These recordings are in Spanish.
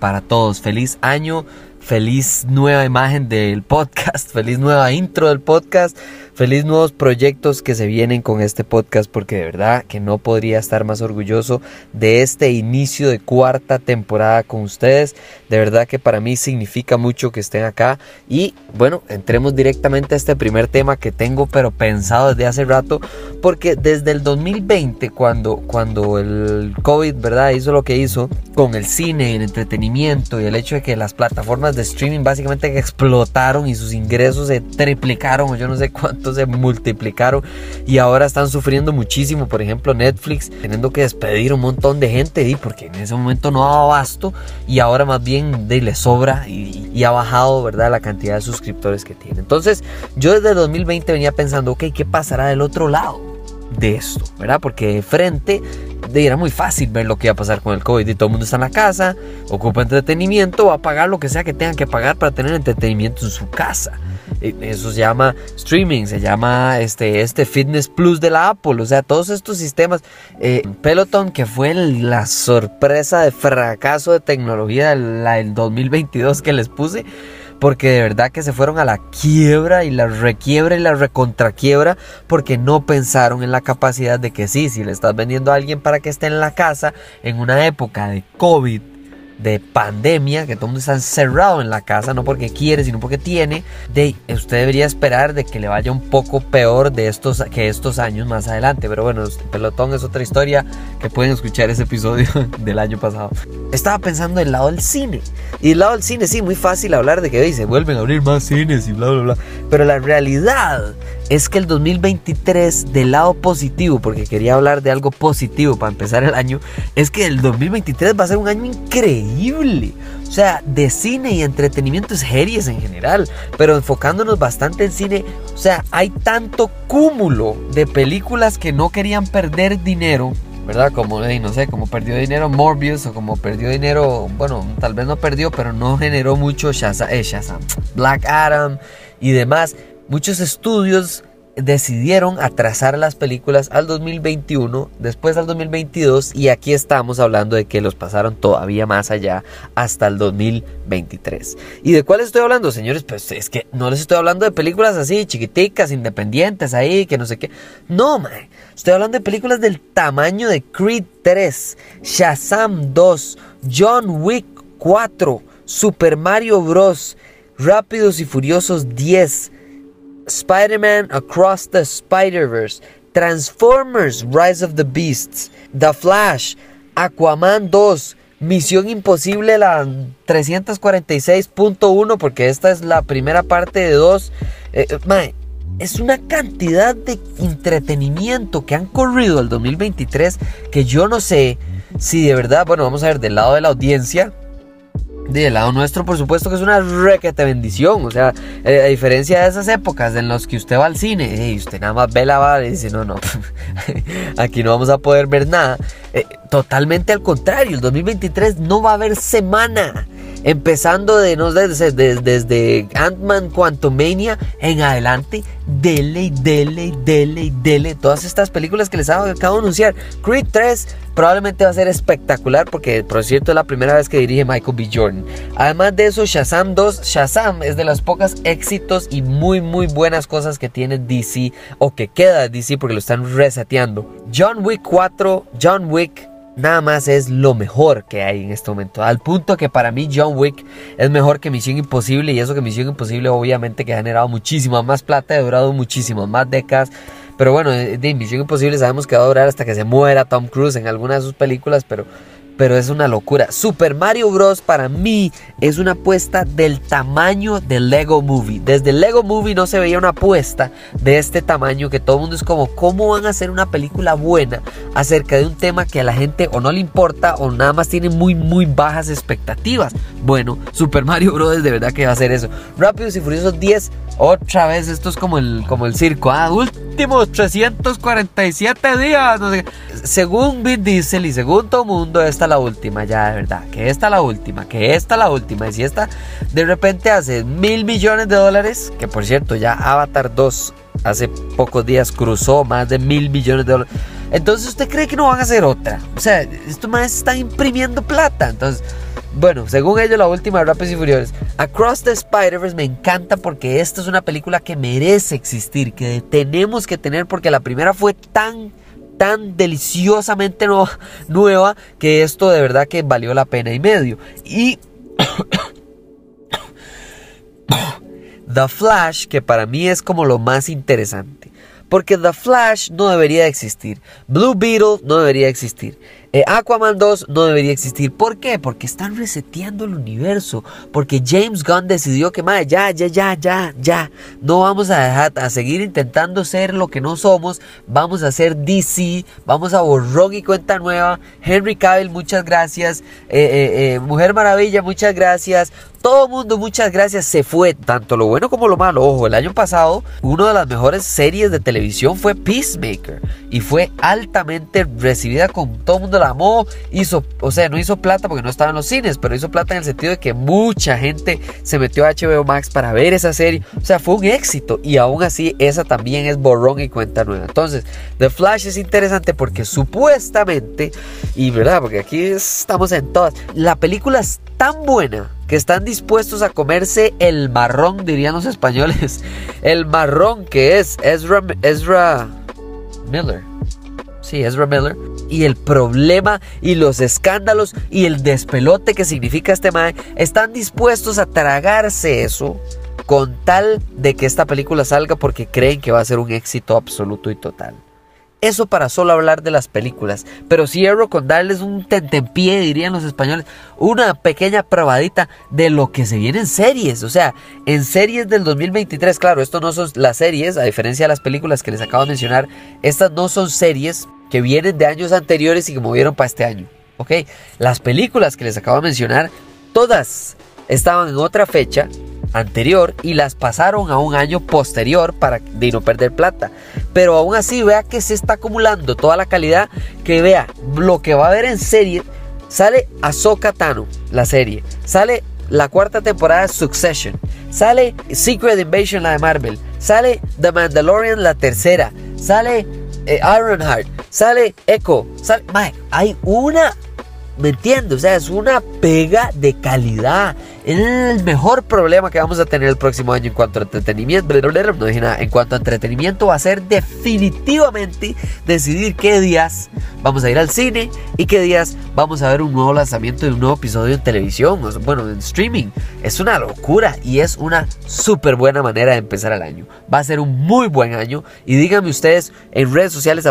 para todos. Feliz año, feliz nueva imagen del podcast, feliz nueva intro del podcast, feliz nuevos proyectos que se vienen con este podcast porque de verdad que no podría estar más orgulloso de este inicio de cuarta temporada con ustedes. De verdad que para mí significa mucho que estén acá y bueno, entremos directamente a este primer tema que tengo pero pensado desde hace rato porque desde el 2020 cuando, cuando el COVID, ¿verdad? Hizo lo que hizo con el cine, el entretenimiento y el hecho de que las plataformas de streaming básicamente explotaron y sus ingresos se triplicaron o yo no sé cuánto se multiplicaron y ahora están sufriendo muchísimo, por ejemplo Netflix teniendo que despedir un montón de gente y porque en ese momento no daba abasto y ahora más bien de, le sobra y, ha bajado, ¿verdad? La cantidad de suscriptores que tiene. Entonces yo desde el 2020 venía pensando, ok, ¿qué pasará del otro lado? de esto, ¿verdad? Porque de frente era muy fácil ver lo que iba a pasar con el COVID y todo el mundo está en la casa, ocupa entretenimiento, va a pagar lo que sea que tengan que pagar para tener entretenimiento en su casa. Eso se llama streaming, se llama este, este Fitness Plus de la Apple, o sea, todos estos sistemas. Eh, Peloton, que fue la sorpresa de fracaso de tecnología del 2022 que les puse porque de verdad que se fueron a la quiebra y la requiebra y la recontraquiebra porque no pensaron en la capacidad de que sí, si le estás vendiendo a alguien para que esté en la casa en una época de COVID de pandemia, que todo el mundo está encerrado en la casa, no porque quiere, sino porque tiene, de, usted debería esperar de que le vaya un poco peor de estos, que estos años más adelante. Pero bueno, pelotón es otra historia que pueden escuchar ese episodio del año pasado. Estaba pensando del lado del cine. Y del lado del cine, sí, muy fácil hablar de que se vuelven a abrir más cines y bla, bla, bla. Pero la realidad es que el 2023 del lado positivo, porque quería hablar de algo positivo para empezar el año, es que el 2023 va a ser un año increíble. O sea, de cine y entretenimiento es series en general, pero enfocándonos bastante en cine, o sea, hay tanto cúmulo de películas que no querían perder dinero ¿verdad? Como, no sé, como perdió dinero Morbius o como perdió dinero, bueno, tal vez no perdió, pero no generó mucho Shazam, eh, Shazam, Black Adam y demás muchos estudios decidieron atrasar las películas al 2021, después al 2022 y aquí estamos hablando de que los pasaron todavía más allá hasta el 2023. ¿Y de cuál estoy hablando, señores? Pues es que no les estoy hablando de películas así, chiquiticas, independientes ahí, que no sé qué. No, man. Estoy hablando de películas del tamaño de Creed 3, Shazam 2, John Wick 4, Super Mario Bros., Rápidos y Furiosos 10, Spider-Man Across the Spider-Verse, Transformers Rise of the Beasts, The Flash, Aquaman 2, Misión Imposible la 346.1 porque esta es la primera parte de dos. Eh, eh, es una cantidad de entretenimiento que han corrido el 2023 que yo no sé si de verdad, bueno, vamos a ver del lado de la audiencia, del lado nuestro, por supuesto que es una requete bendición. O sea, eh, a diferencia de esas épocas en las que usted va al cine y usted nada más ve la vara y dice, no, no, aquí no vamos a poder ver nada. Eh, totalmente al contrario, el 2023 no va a haber semana. Empezando de, no, desde, desde, desde Ant-Man Quantumania en adelante, dele, dele, dele, dele. Todas estas películas que les acabo de anunciar. Creed 3 probablemente va a ser espectacular porque, por cierto, es la primera vez que dirige Michael B. Jordan. Además de eso, Shazam 2. Shazam es de las pocas éxitos y muy, muy buenas cosas que tiene DC o que queda DC porque lo están reseteando. John Wick 4, John Wick nada más es lo mejor que hay en este momento. Al punto que para mí John Wick es mejor que Misión Imposible. Y eso que Misión Imposible obviamente que ha generado muchísima más plata, ha durado muchísimas más décadas. Pero bueno, de Misión Imposible sabemos que va a durar hasta que se muera Tom Cruise en alguna de sus películas. Pero pero es una locura. Super Mario Bros. para mí es una apuesta del tamaño del Lego Movie. Desde el Lego Movie no se veía una apuesta de este tamaño que todo el mundo es como, ¿cómo van a hacer una película buena acerca de un tema que a la gente o no le importa o nada más tiene muy, muy bajas expectativas? Bueno, Super Mario Bros. de verdad que va a hacer eso. Rápidos y Furiosos 10, otra vez, esto es como el, como el circo. Ah, últimos 347 días. No sé. Según Vin Diesel y según todo mundo, esta es la última, ya de verdad. Que esta es la última, que esta es la última. Y si esta de repente hace mil millones de dólares, que por cierto, ya Avatar 2 hace pocos días cruzó más de mil millones de dólares. Entonces, ¿usted cree que no van a hacer otra? O sea, estos más están imprimiendo plata. Entonces, bueno, según ellos, la última de Rápidos y Furiosos. Across the Spider-Verse me encanta porque esta es una película que merece existir, que tenemos que tener porque la primera fue tan tan deliciosamente nueva que esto de verdad que valió la pena y medio. Y The Flash, que para mí es como lo más interesante. Porque The Flash no debería existir. Blue Beetle no debería existir. Eh, Aquaman 2 no debería existir. ¿Por qué? Porque están reseteando el universo. Porque James Gunn decidió que, madre, ya, ya, ya, ya, ya. No vamos a dejar a seguir intentando ser lo que no somos. Vamos a ser DC. Vamos a borrón y cuenta nueva. Henry Cavill, muchas gracias. Eh, eh, Mujer Maravilla, muchas gracias. Todo mundo, muchas gracias, se fue. Tanto lo bueno como lo malo. Ojo, el año pasado, una de las mejores series de televisión fue Peacemaker. Y fue altamente recibida con todo el mundo la amó. Hizo, o sea, no hizo plata porque no estaba en los cines, pero hizo plata en el sentido de que mucha gente se metió a HBO Max para ver esa serie. O sea, fue un éxito. Y aún así, esa también es borrón y cuenta nueva. Entonces, The Flash es interesante porque supuestamente, y verdad, porque aquí estamos en todas, la película es tan buena que están dispuestos a comerse el marrón, dirían los españoles. El marrón que es Ezra, Ezra Miller. Sí, Ezra Miller. Y el problema y los escándalos y el despelote que significa este mae, están dispuestos a tragarse eso con tal de que esta película salga porque creen que va a ser un éxito absoluto y total. Eso para solo hablar de las películas. Pero cierro con darles un tentempié, dirían los españoles, una pequeña probadita de lo que se viene en series. O sea, en series del 2023, claro, esto no son las series, a diferencia de las películas que les acabo de mencionar, estas no son series que vienen de años anteriores y que movieron para este año. ¿Ok? Las películas que les acabo de mencionar, todas estaban en otra fecha anterior y las pasaron a un año posterior para de no perder plata. Pero aún así vea que se está acumulando toda la calidad que vea lo que va a haber en serie. Sale Ahsoka Tano, la serie. Sale la cuarta temporada Succession. Sale Secret Invasion, la de Marvel. Sale The Mandalorian, la tercera. Sale eh, Ironheart. Sale Echo. Sale, hay una ¿Me entiendes? O sea, es una pega de calidad. El mejor problema que vamos a tener el próximo año en cuanto a entretenimiento. No dije nada. En cuanto a entretenimiento, va a ser definitivamente decidir qué días vamos a ir al cine y qué días vamos a ver un nuevo lanzamiento de un nuevo episodio en televisión. Bueno, en streaming. Es una locura y es una súper buena manera de empezar el año. Va a ser un muy buen año. Y díganme ustedes en redes sociales, a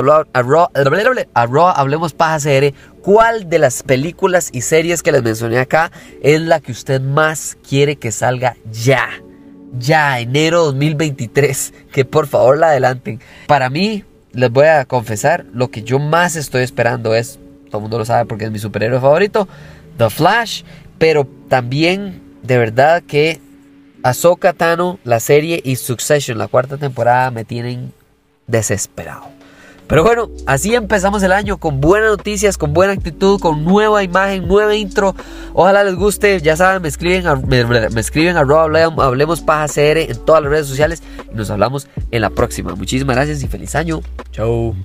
hablemos paja CR ¿Cuál de las películas y series que les mencioné acá es la que usted más quiere que salga ya? Ya, enero 2023. Que por favor la adelanten. Para mí, les voy a confesar, lo que yo más estoy esperando es, todo el mundo lo sabe porque es mi superhéroe favorito, The Flash. Pero también, de verdad que Ahsoka Tano, la serie y Succession, la cuarta temporada, me tienen desesperado. Pero bueno, así empezamos el año con buenas noticias, con buena actitud, con nueva imagen, nueva intro. Ojalá les guste. Ya saben, me escriben, me, escriben a Hablemos Paja CR en todas las redes sociales y nos hablamos en la próxima. Muchísimas gracias y feliz año. Chao.